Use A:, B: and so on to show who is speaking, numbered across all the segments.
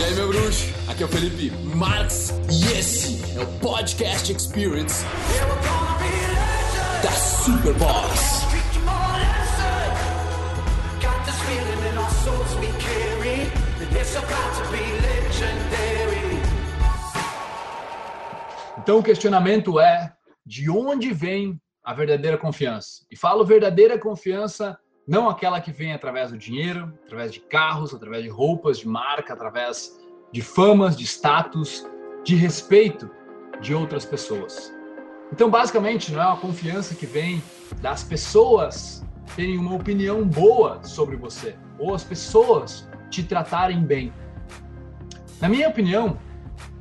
A: E aí, meu bruxo? Aqui é o Felipe Marx e esse é o Podcast Experience da Superboss.
B: Então o questionamento é de onde vem a verdadeira confiança? E falo verdadeira confiança não aquela que vem através do dinheiro, através de carros, através de roupas, de marca, através de famas, de status, de respeito de outras pessoas. Então, basicamente, não é uma confiança que vem das pessoas terem uma opinião boa sobre você, ou as pessoas te tratarem bem. Na minha opinião,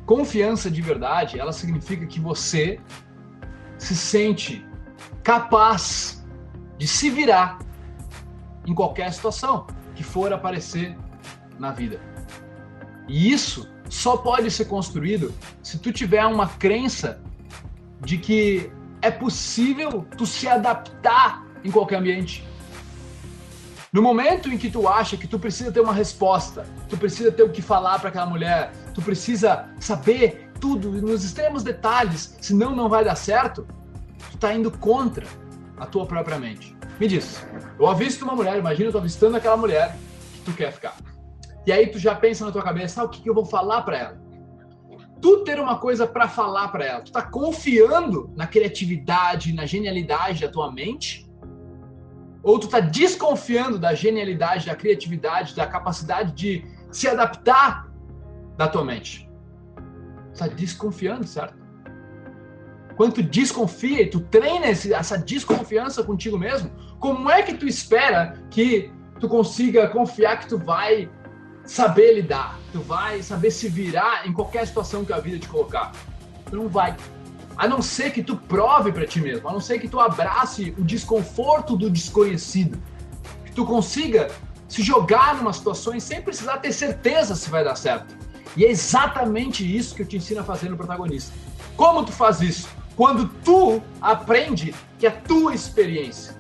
B: confiança de verdade, ela significa que você se sente capaz de se virar em qualquer situação que for aparecer na vida. E isso só pode ser construído se tu tiver uma crença de que é possível tu se adaptar em qualquer ambiente. No momento em que tu acha que tu precisa ter uma resposta, tu precisa ter o que falar para aquela mulher, tu precisa saber tudo nos extremos detalhes, senão não vai dar certo, tu tá indo contra a tua própria mente. Me diz, eu avisto uma mulher, imagina eu tô avistando aquela mulher que tu quer ficar. E aí tu já pensa na tua cabeça, ah, o que, que eu vou falar para ela? Tu ter uma coisa para falar para ela, tu tá confiando na criatividade, na genialidade da tua mente? Ou tu tá desconfiando da genialidade, da criatividade, da capacidade de se adaptar da tua mente? Tu tá desconfiando, certo? Quando tu desconfia e tu treina essa desconfiança contigo mesmo, como é que tu espera que tu consiga confiar que tu vai saber lidar, tu vai saber se virar em qualquer situação que a vida te colocar? Tu não vai. A não ser que tu prove para ti mesmo, a não ser que tu abrace o desconforto do desconhecido, que tu consiga se jogar numa situação sem precisar ter certeza se vai dar certo. E é exatamente isso que eu te ensino a fazer no protagonista. Como tu faz isso? Quando tu aprende que a tua experiência,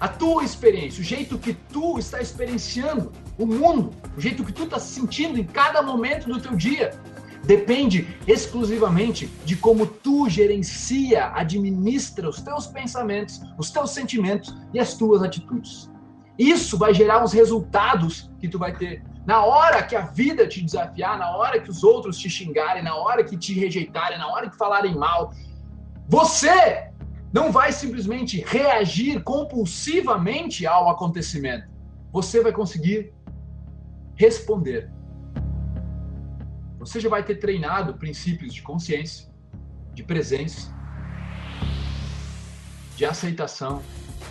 B: a tua experiência, o jeito que tu está experienciando o mundo, o jeito que tu está se sentindo em cada momento do teu dia, depende exclusivamente de como tu gerencia, administra os teus pensamentos, os teus sentimentos e as tuas atitudes. Isso vai gerar os resultados que tu vai ter na hora que a vida te desafiar, na hora que os outros te xingarem, na hora que te rejeitarem, na hora que falarem mal, você não vai simplesmente reagir compulsivamente ao acontecimento. Você vai conseguir responder. Você já vai ter treinado princípios de consciência, de presença, de aceitação,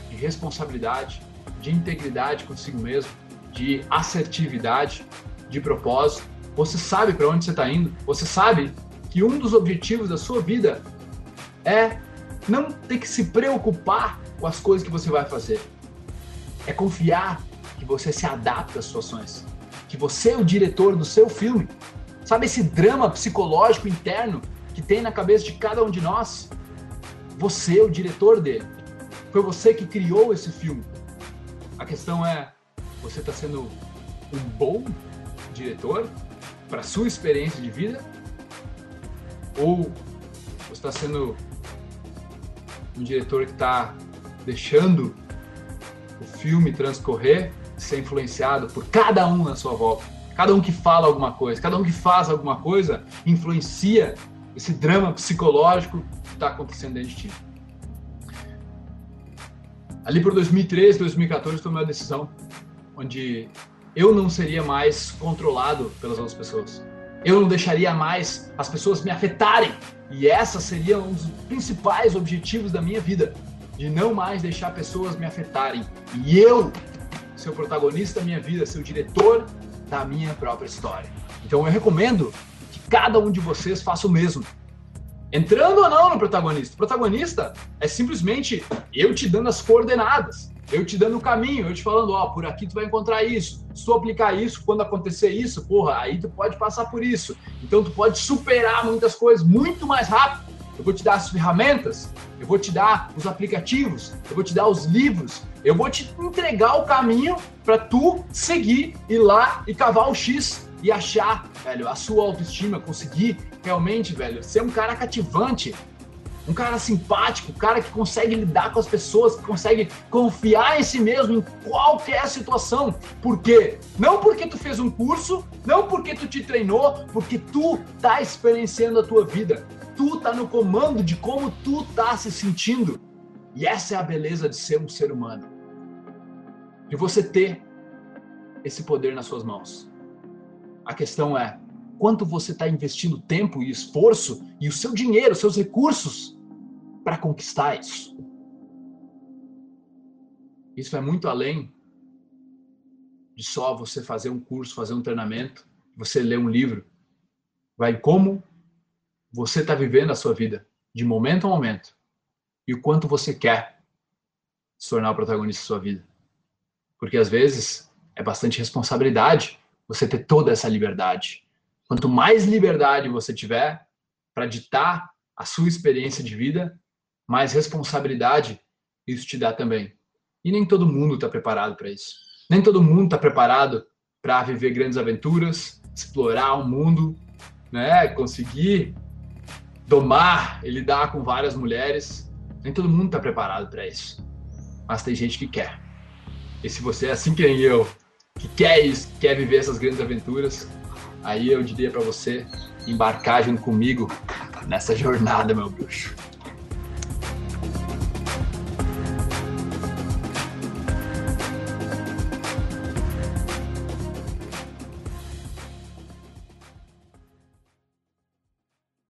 B: de responsabilidade, de integridade consigo mesmo de assertividade, de propósito. Você sabe para onde você está indo. Você sabe que um dos objetivos da sua vida é não ter que se preocupar com as coisas que você vai fazer. É confiar que você se adapta às situações. Que você é o diretor do seu filme. Sabe esse drama psicológico interno que tem na cabeça de cada um de nós? Você é o diretor dele. Foi você que criou esse filme. A questão é você está sendo um bom diretor para sua experiência de vida? Ou você está sendo um diretor que está deixando o filme transcorrer, ser influenciado por cada um na sua volta? Cada um que fala alguma coisa, cada um que faz alguma coisa influencia esse drama psicológico que está acontecendo dentro de ti. Ali por 2013, 2014, eu tomei uma decisão onde eu não seria mais controlado pelas outras pessoas. Eu não deixaria mais as pessoas me afetarem. E essa seria um dos principais objetivos da minha vida, de não mais deixar pessoas me afetarem. E eu ser o protagonista da minha vida, ser o diretor da minha própria história. Então eu recomendo que cada um de vocês faça o mesmo. Entrando ou não no protagonista. O protagonista é simplesmente eu te dando as coordenadas eu te dando o caminho, eu te falando, ó, por aqui tu vai encontrar isso. Se tu aplicar isso, quando acontecer isso, porra, aí tu pode passar por isso. Então tu pode superar muitas coisas muito mais rápido. Eu vou te dar as ferramentas, eu vou te dar os aplicativos, eu vou te dar os livros, eu vou te entregar o caminho para tu seguir, ir lá e cavar o X e achar, velho, a sua autoestima, conseguir realmente, velho, ser um cara cativante, um cara simpático, um cara que consegue lidar com as pessoas, que consegue confiar em si mesmo em qualquer situação. Por quê? Não porque tu fez um curso, não porque tu te treinou, porque tu tá experienciando a tua vida. Tu tá no comando de como tu tá se sentindo. E essa é a beleza de ser um ser humano. De você ter esse poder nas suas mãos. A questão é quanto você está investindo tempo e esforço e o seu dinheiro, seus recursos para conquistar isso. Isso é muito além de só você fazer um curso, fazer um treinamento, você ler um livro. Vai como você está vivendo a sua vida, de momento a momento, e o quanto você quer se tornar o protagonista da sua vida. Porque às vezes é bastante responsabilidade você ter toda essa liberdade. Quanto mais liberdade você tiver para ditar a sua experiência de vida, mais responsabilidade isso te dá também. E nem todo mundo está preparado para isso. Nem todo mundo está preparado para viver grandes aventuras, explorar o mundo, né? Conseguir domar e lidar com várias mulheres. Nem todo mundo está preparado para isso. Mas tem gente que quer. E se você é assim que nem eu, que quer isso, quer viver essas grandes aventuras, aí eu diria para você embarcar junto comigo nessa jornada, meu bruxo.